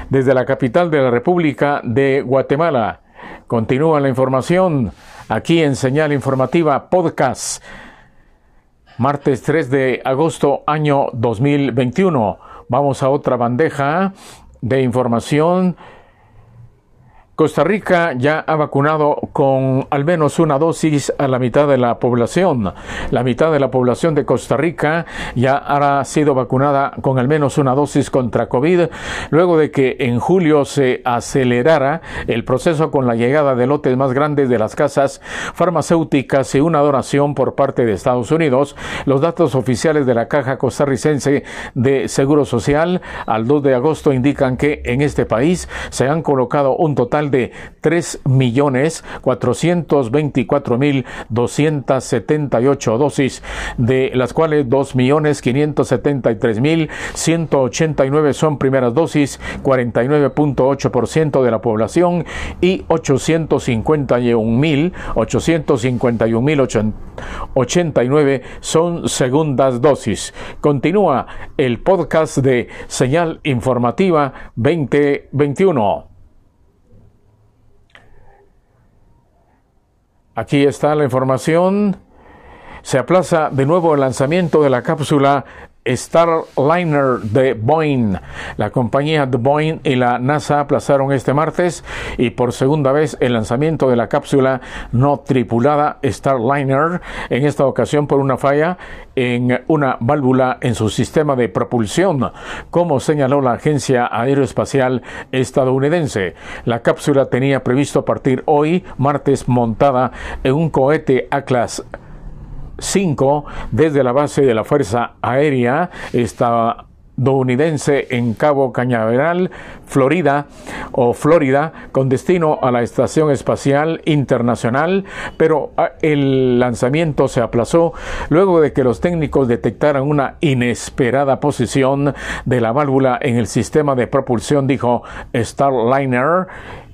desde la capital de la República de Guatemala. Continúa la información aquí en Señal Informativa Podcast. Martes 3 de agosto año 2021. Vamos a otra bandeja de información Costa Rica ya ha vacunado con al menos una dosis a la mitad de la población. La mitad de la población de Costa Rica ya ha sido vacunada con al menos una dosis contra COVID, luego de que en julio se acelerara el proceso con la llegada de lotes más grandes de las casas farmacéuticas y una donación por parte de Estados Unidos. Los datos oficiales de la Caja Costarricense de Seguro Social al 2 de agosto indican que en este país se han colocado un total de 3.424.278 dosis, de las cuales 2.573.189 son primeras dosis, 49.8% de la población y 851.851.089 son segundas dosis. Continúa el podcast de Señal Informativa 2021. Aquí está la información. Se aplaza de nuevo el lanzamiento de la cápsula Starliner de Boeing. La compañía de Boeing y la NASA aplazaron este martes y por segunda vez el lanzamiento de la cápsula no tripulada Starliner, en esta ocasión por una falla en una válvula en su sistema de propulsión, como señaló la agencia aeroespacial estadounidense. La cápsula tenía previsto partir hoy, martes, montada en un cohete Atlas 5 desde la base de la Fuerza Aérea estadounidense en Cabo Cañaveral, Florida o Florida, con destino a la Estación Espacial Internacional, pero ah, el lanzamiento se aplazó luego de que los técnicos detectaran una inesperada posición de la válvula en el sistema de propulsión, dijo Starliner,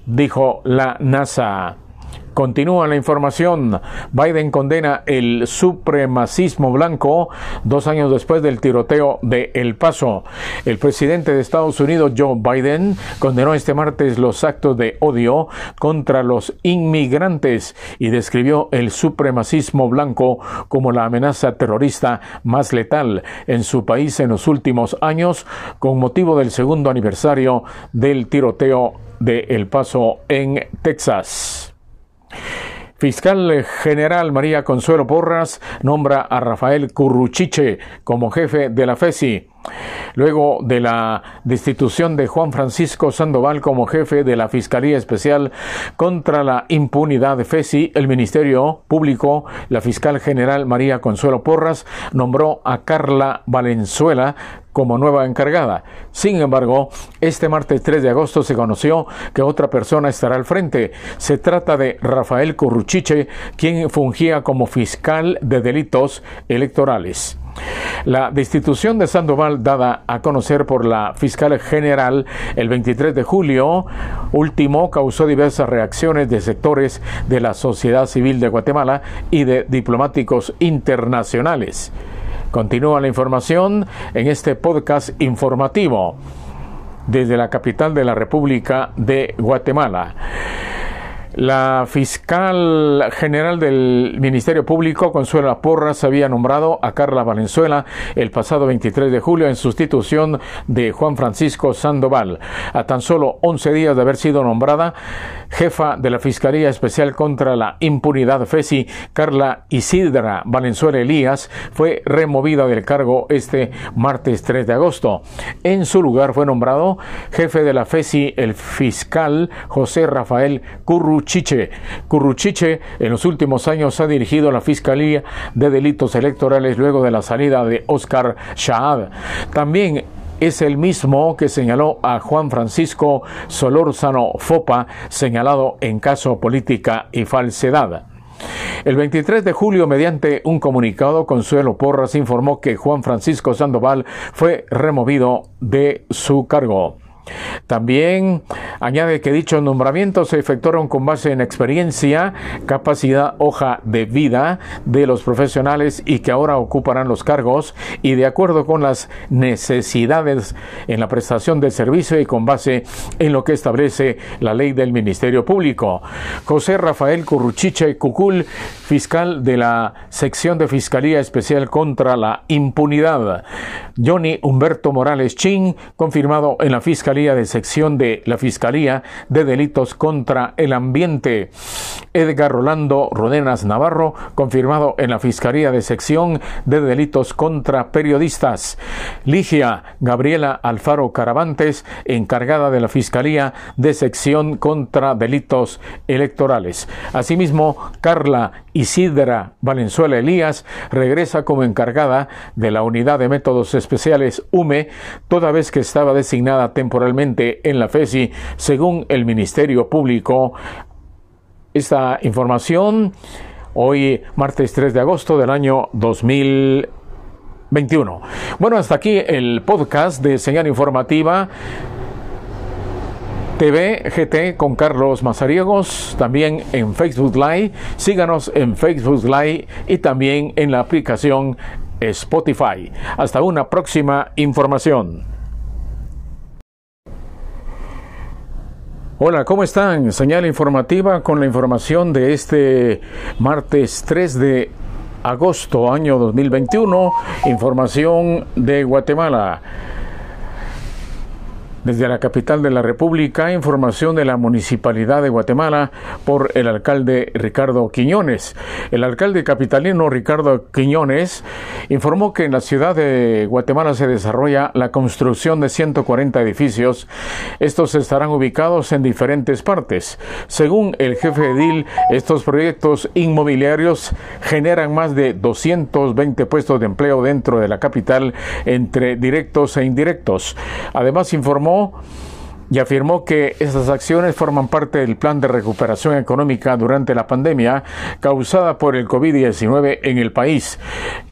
dijo la NASA. Continúa la información. Biden condena el supremacismo blanco dos años después del tiroteo de El Paso. El presidente de Estados Unidos, Joe Biden, condenó este martes los actos de odio contra los inmigrantes y describió el supremacismo blanco como la amenaza terrorista más letal en su país en los últimos años con motivo del segundo aniversario del tiroteo de El Paso en Texas. Fiscal General María Consuelo Porras nombra a Rafael Curruchiche como jefe de la FESI. Luego de la destitución de Juan Francisco Sandoval como jefe de la Fiscalía Especial contra la Impunidad de FESI, el Ministerio Público, la fiscal general María Consuelo Porras, nombró a Carla Valenzuela como nueva encargada. Sin embargo, este martes 3 de agosto se conoció que otra persona estará al frente. Se trata de Rafael Curruchiche, quien fungía como fiscal de delitos electorales. La destitución de Sandoval, dada a conocer por la fiscal general el 23 de julio último, causó diversas reacciones de sectores de la sociedad civil de Guatemala y de diplomáticos internacionales. Continúa la información en este podcast informativo desde la capital de la República de Guatemala. La fiscal general del Ministerio Público, Consuela Porras, había nombrado a Carla Valenzuela el pasado 23 de julio en sustitución de Juan Francisco Sandoval. A tan solo 11 días de haber sido nombrada jefa de la Fiscalía Especial contra la Impunidad FESI, Carla Isidra Valenzuela Elías, fue removida del cargo este martes 3 de agosto. En su lugar fue nombrado jefe de la FESI el fiscal José Rafael Curru Curruchiche. Curruchiche en los últimos años ha dirigido la Fiscalía de Delitos Electorales luego de la salida de Oscar Shaad. También es el mismo que señaló a Juan Francisco Solórzano Fopa, señalado en caso política y falsedad. El 23 de julio, mediante un comunicado, Consuelo Porras informó que Juan Francisco Sandoval fue removido de su cargo. También añade que dichos nombramientos se efectuaron con base en experiencia, capacidad, hoja de vida de los profesionales y que ahora ocuparán los cargos y de acuerdo con las necesidades en la prestación del servicio y con base en lo que establece la ley del Ministerio Público. José Rafael Curruchiche Cucul, fiscal de la sección de Fiscalía Especial contra la Impunidad. Johnny Humberto Morales Chin, confirmado en la Fiscalía de Sección de la Fiscalía de Delitos contra el Ambiente. Edgar Rolando Rodenas Navarro, confirmado en la Fiscalía de Sección de Delitos contra Periodistas. Ligia Gabriela Alfaro Caravantes, encargada de la Fiscalía de Sección contra Delitos Electorales. Asimismo, Carla Isidra Valenzuela Elías regresa como encargada de la Unidad de Métodos Especiales UME, toda vez que estaba designada temporalmente en la FESI, según el Ministerio Público. Esta información hoy, martes 3 de agosto del año 2021. Bueno, hasta aquí el podcast de Señal Informativa. TV GT con Carlos Mazariegos, también en Facebook Live. Síganos en Facebook Live y también en la aplicación Spotify. Hasta una próxima información. Hola, ¿cómo están? Señal informativa con la información de este martes 3 de agosto año 2021. Información de Guatemala. Desde la capital de la República, información de la Municipalidad de Guatemala por el alcalde Ricardo Quiñones. El alcalde capitalino Ricardo Quiñones informó que en la ciudad de Guatemala se desarrolla la construcción de 140 edificios. Estos estarán ubicados en diferentes partes. Según el jefe edil, estos proyectos inmobiliarios generan más de 220 puestos de empleo dentro de la capital entre directos e indirectos. Además informó 哦 y afirmó que estas acciones forman parte del plan de recuperación económica durante la pandemia causada por el COVID-19 en el país.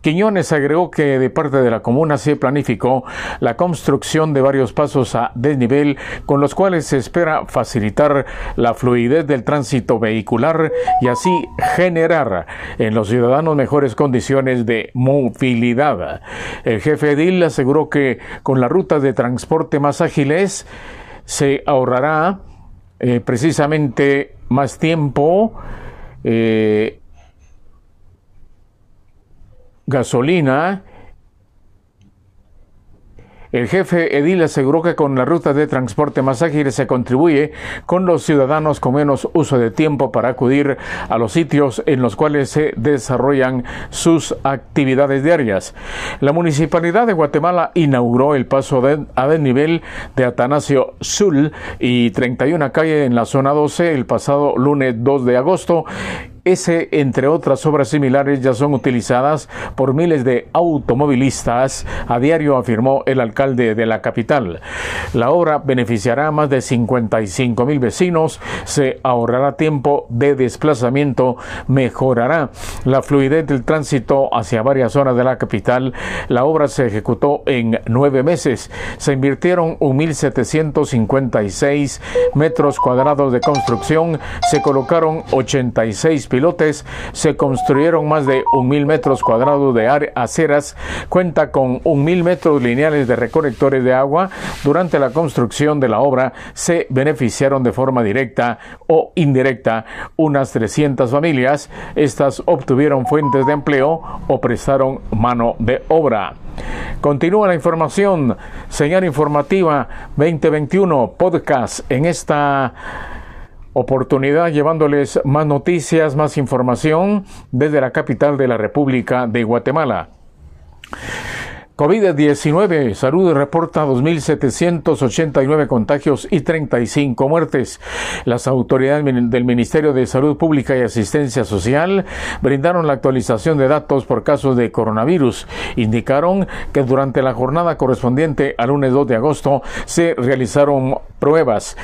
Quiñones agregó que de parte de la comuna se planificó la construcción de varios pasos a desnivel con los cuales se espera facilitar la fluidez del tránsito vehicular y así generar en los ciudadanos mejores condiciones de movilidad. El jefe Edil aseguró que con las rutas de transporte más ágiles se ahorrará eh, precisamente más tiempo, eh, gasolina el jefe Edil aseguró que con la ruta de transporte más ágil se contribuye con los ciudadanos con menos uso de tiempo para acudir a los sitios en los cuales se desarrollan sus actividades diarias. La Municipalidad de Guatemala inauguró el paso de, a desnivel de Atanasio Sul y 31 calle en la zona 12 el pasado lunes 2 de agosto ese, entre otras obras similares, ya son utilizadas por miles de automovilistas, a diario afirmó el alcalde de la capital. La obra beneficiará a más de 55 mil vecinos, se ahorrará tiempo de desplazamiento, mejorará la fluidez del tránsito hacia varias zonas de la capital. La obra se ejecutó en nueve meses. Se invirtieron 1.756 metros cuadrados de construcción, se colocaron 86 pilotes, se construyeron más de 1.000 metros cuadrados de aceras, cuenta con 1.000 metros lineales de recolectores de agua. Durante la construcción de la obra se beneficiaron de forma directa o indirecta unas 300 familias. Estas obtuvieron fuentes de empleo o prestaron mano de obra. Continúa la información, señal informativa 2021 podcast en esta oportunidad llevándoles más noticias, más información desde la capital de la República de Guatemala. COVID-19, Salud reporta 2.789 contagios y 35 muertes. Las autoridades del Ministerio de Salud Pública y Asistencia Social brindaron la actualización de datos por casos de coronavirus. Indicaron que durante la jornada correspondiente al lunes 2 de agosto se realizaron pruebas.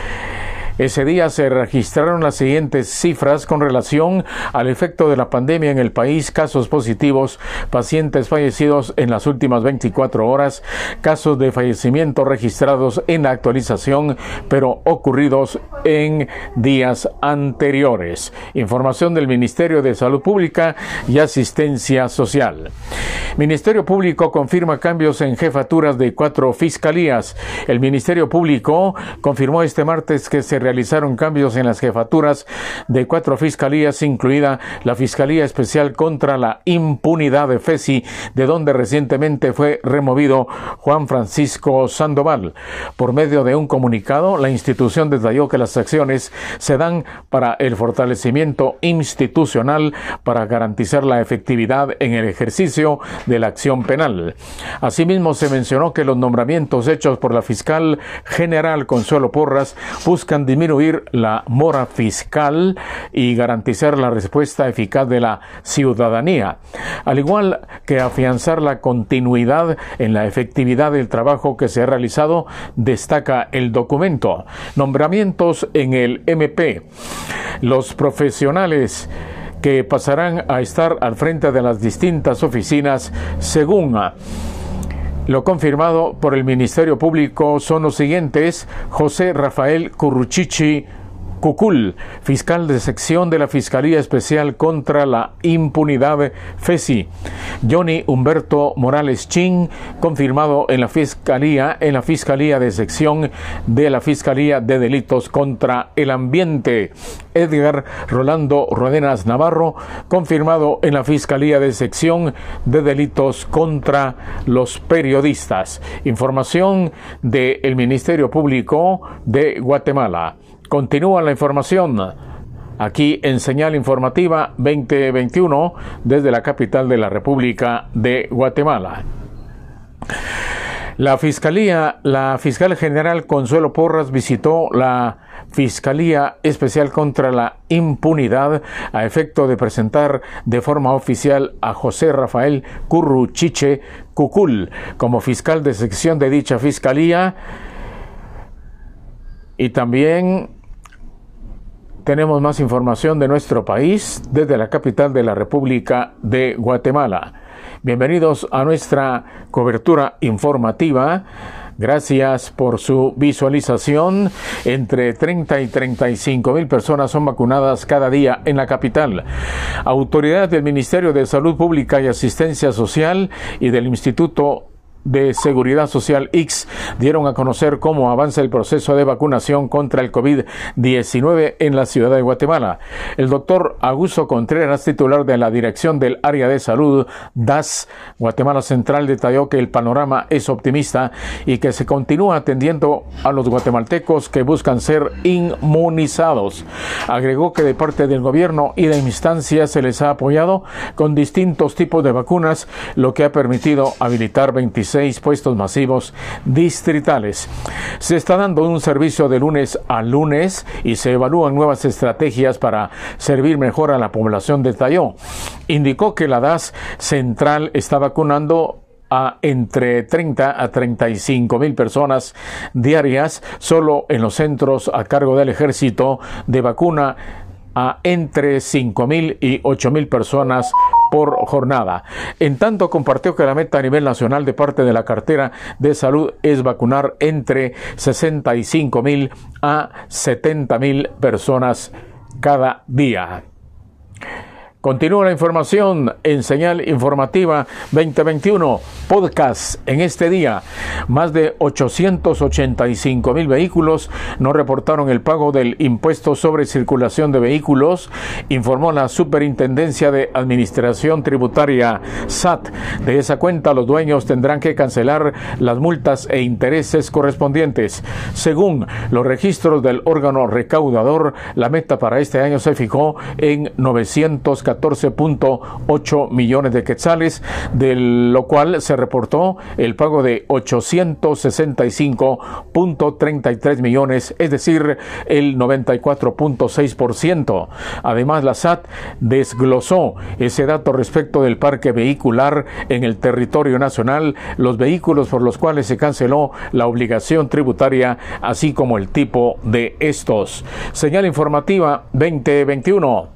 Ese día se registraron las siguientes cifras con relación al efecto de la pandemia en el país, casos positivos, pacientes fallecidos en las últimas 24 horas, casos de fallecimiento registrados en la actualización, pero ocurridos en días anteriores. Información del Ministerio de Salud Pública y Asistencia Social. Ministerio Público confirma cambios en jefaturas de cuatro fiscalías. El Ministerio Público confirmó este martes que se realizaron cambios en las jefaturas de cuatro fiscalías, incluida la Fiscalía Especial contra la Impunidad de FESI, de donde recientemente fue removido Juan Francisco Sandoval. Por medio de un comunicado, la institución detalló que las acciones se dan para el fortalecimiento institucional para garantizar la efectividad en el ejercicio de la acción penal. Asimismo, se mencionó que los nombramientos hechos por la fiscal general Consuelo Porras buscan disminuir la mora fiscal y garantizar la respuesta eficaz de la ciudadanía, al igual que afianzar la continuidad en la efectividad del trabajo que se ha realizado, destaca el documento. Nombramientos en el MP. Los profesionales que pasarán a estar al frente de las distintas oficinas según lo confirmado por el Ministerio Público son los siguientes: José Rafael Curruchichi Cucul, fiscal de sección de la Fiscalía Especial contra la Impunidad FESI. Johnny Humberto Morales Chin, confirmado en la Fiscalía, en la Fiscalía de sección de la Fiscalía de Delitos contra el Ambiente. Edgar Rolando Rodenas Navarro, confirmado en la Fiscalía de sección de Delitos contra los Periodistas. Información del Ministerio Público de Guatemala. Continúa la información aquí en Señal Informativa 2021 desde la capital de la República de Guatemala. La Fiscalía, la fiscal general Consuelo Porras visitó la Fiscalía Especial contra la Impunidad a efecto de presentar de forma oficial a José Rafael Curruchiche Cucul como fiscal de sección de dicha fiscalía y también tenemos más información de nuestro país desde la capital de la República de Guatemala. Bienvenidos a nuestra cobertura informativa. Gracias por su visualización. Entre 30 y 35 mil personas son vacunadas cada día en la capital. Autoridades del Ministerio de Salud Pública y Asistencia Social y del Instituto de Seguridad Social X dieron a conocer cómo avanza el proceso de vacunación contra el COVID-19 en la ciudad de Guatemala. El doctor Augusto Contreras, titular de la Dirección del Área de Salud DAS Guatemala Central, detalló que el panorama es optimista y que se continúa atendiendo a los guatemaltecos que buscan ser inmunizados. Agregó que de parte del gobierno y de instancias se les ha apoyado con distintos tipos de vacunas, lo que ha permitido habilitar 26 seis puestos masivos distritales. Se está dando un servicio de lunes a lunes y se evalúan nuevas estrategias para servir mejor a la población, detalló. Indicó que la DAS central está vacunando a entre 30 a 35 mil personas diarias solo en los centros a cargo del ejército de vacuna a entre 5.000 y 8.000 personas por jornada. En tanto, compartió que la meta a nivel nacional de parte de la cartera de salud es vacunar entre 65.000 a 70.000 personas cada día. Continúa la información en señal informativa 2021 podcast en este día. Más de 885 mil vehículos no reportaron el pago del impuesto sobre circulación de vehículos, informó la Superintendencia de Administración Tributaria SAT. De esa cuenta los dueños tendrán que cancelar las multas e intereses correspondientes. Según los registros del órgano recaudador, la meta para este año se fijó en 914 14.8 millones de quetzales, de lo cual se reportó el pago de 865.33 millones, es decir, el 94.6%. Además, la SAT desglosó ese dato respecto del parque vehicular en el territorio nacional, los vehículos por los cuales se canceló la obligación tributaria, así como el tipo de estos. Señal informativa 2021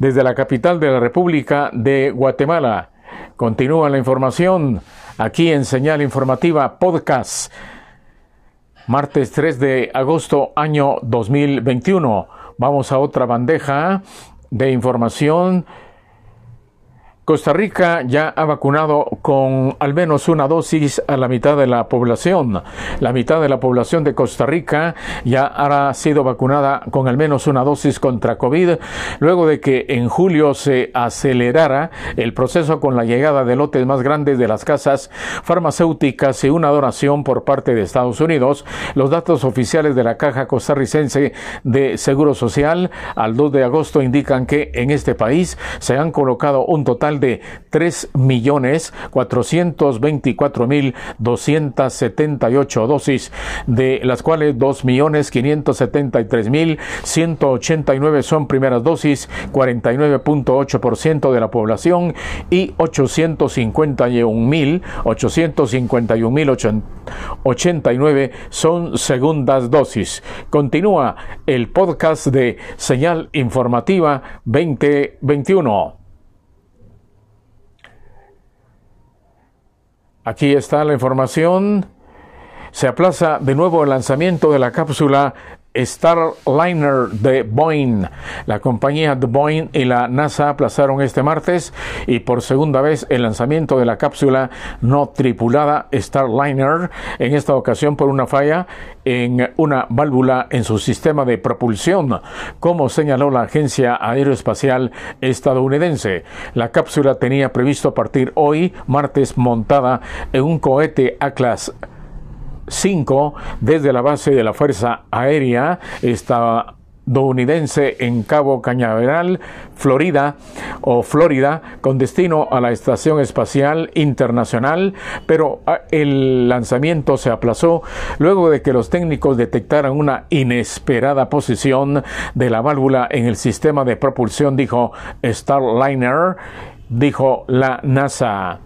desde la capital de la República de Guatemala. Continúa la información aquí en Señal Informativa Podcast. Martes 3 de agosto año 2021. Vamos a otra bandeja de información Costa Rica ya ha vacunado con al menos una dosis a la mitad de la población. La mitad de la población de Costa Rica ya ha sido vacunada con al menos una dosis contra COVID, luego de que en julio se acelerara el proceso con la llegada de lotes más grandes de las casas farmacéuticas y una donación por parte de Estados Unidos. Los datos oficiales de la Caja Costarricense de Seguro Social al 2 de agosto indican que en este país se han colocado un total de 3.424.278 dosis, de las cuales 2.573.189 son primeras dosis, 49.8% de la población y 851.851.089 son segundas dosis. Continúa el podcast de Señal Informativa 2021. Aquí está la información. Se aplaza de nuevo el lanzamiento de la cápsula Starliner de Boeing. La compañía de Boeing y la NASA aplazaron este martes y por segunda vez el lanzamiento de la cápsula no tripulada Starliner, en esta ocasión por una falla en una válvula en su sistema de propulsión, como señaló la agencia aeroespacial estadounidense. La cápsula tenía previsto partir hoy, martes, montada en un cohete Atlas 5 desde la base de la Fuerza Aérea estadounidense en Cabo Cañaveral, Florida o Florida, con destino a la Estación Espacial Internacional, pero ah, el lanzamiento se aplazó luego de que los técnicos detectaran una inesperada posición de la válvula en el sistema de propulsión, dijo Starliner, dijo la NASA.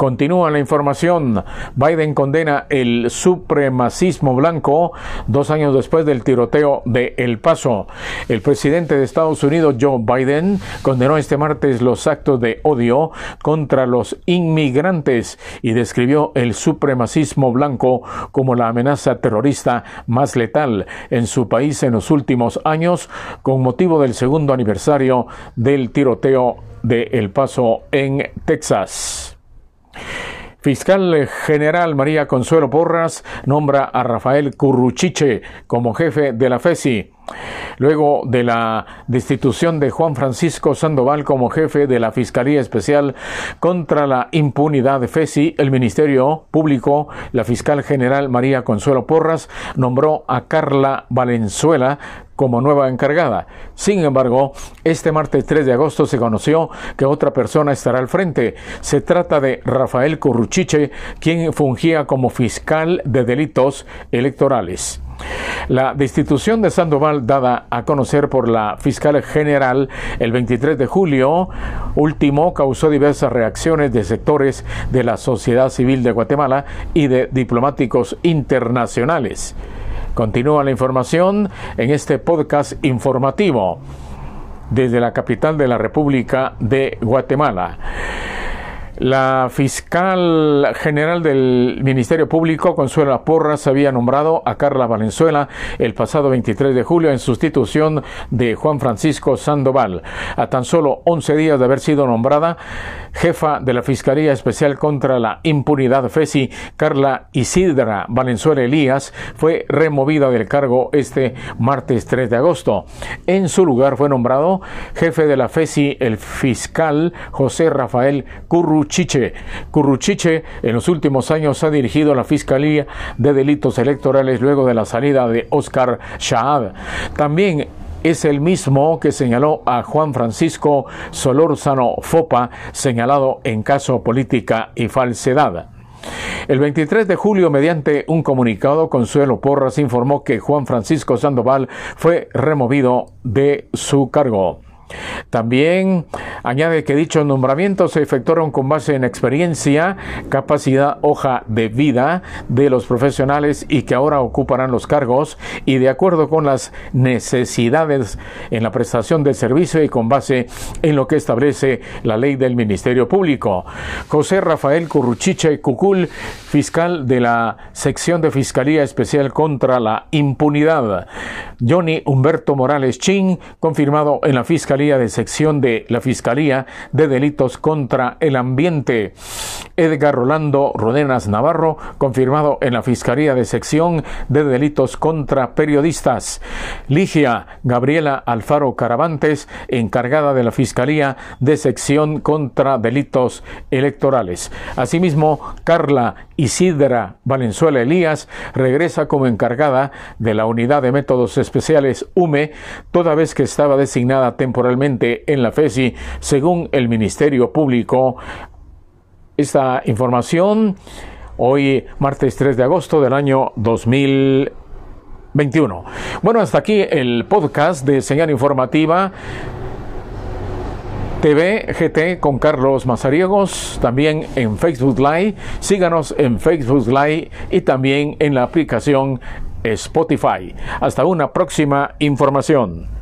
Continúa la información. Biden condena el supremacismo blanco dos años después del tiroteo de El Paso. El presidente de Estados Unidos, Joe Biden, condenó este martes los actos de odio contra los inmigrantes y describió el supremacismo blanco como la amenaza terrorista más letal en su país en los últimos años con motivo del segundo aniversario del tiroteo de El Paso en Texas. Fiscal General María Consuelo Porras nombra a Rafael Curruchiche como jefe de la FESI. Luego de la destitución de Juan Francisco Sandoval como jefe de la Fiscalía Especial contra la Impunidad de FESI, el Ministerio Público, la fiscal general María Consuelo Porras, nombró a Carla Valenzuela como nueva encargada. Sin embargo, este martes 3 de agosto se conoció que otra persona estará al frente. Se trata de Rafael Curruchiche, quien fungía como fiscal de delitos electorales. La destitución de Sandoval, dada a conocer por la fiscal general el 23 de julio último, causó diversas reacciones de sectores de la sociedad civil de Guatemala y de diplomáticos internacionales. Continúa la información en este podcast informativo desde la capital de la República de Guatemala. La fiscal general del Ministerio Público, Consuela Porras, había nombrado a Carla Valenzuela el pasado 23 de julio en sustitución de Juan Francisco Sandoval. A tan solo 11 días de haber sido nombrada jefa de la Fiscalía Especial contra la Impunidad FESI, Carla Isidra Valenzuela Elías, fue removida del cargo este martes 3 de agosto. En su lugar fue nombrado jefe de la FESI el fiscal José Rafael Curru Curruchiche. Curruchiche en los últimos años ha dirigido la Fiscalía de Delitos Electorales luego de la salida de Oscar Shaad. También es el mismo que señaló a Juan Francisco Solórzano Fopa, señalado en caso política y falsedad. El 23 de julio, mediante un comunicado, Consuelo Porras informó que Juan Francisco Sandoval fue removido de su cargo. También añade que dichos nombramientos se efectuaron con base en experiencia, capacidad, hoja de vida de los profesionales y que ahora ocuparán los cargos y de acuerdo con las necesidades en la prestación del servicio y con base en lo que establece la ley del Ministerio Público. José Rafael Curruchiche Cucul, fiscal de la sección de Fiscalía Especial contra la Impunidad. Johnny Humberto Morales Chin, confirmado en la Fiscalía de Sección de la Fiscalía de Delitos contra el Ambiente. Edgar Rolando Rodenas Navarro, confirmado en la Fiscalía de Sección de Delitos contra Periodistas. Ligia Gabriela Alfaro Caravantes, encargada de la Fiscalía de Sección contra Delitos Electorales. Asimismo, Carla Isidra Valenzuela Elías regresa como encargada de la Unidad de Métodos Especiales UME, toda vez que estaba designada temporalmente en la FESI, según el Ministerio Público. Esta información hoy, martes 3 de agosto del año 2021. Bueno, hasta aquí el podcast de Señal Informativa. TV GT con Carlos Mazariegos, también en Facebook Live. Síganos en Facebook Live y también en la aplicación Spotify. Hasta una próxima información.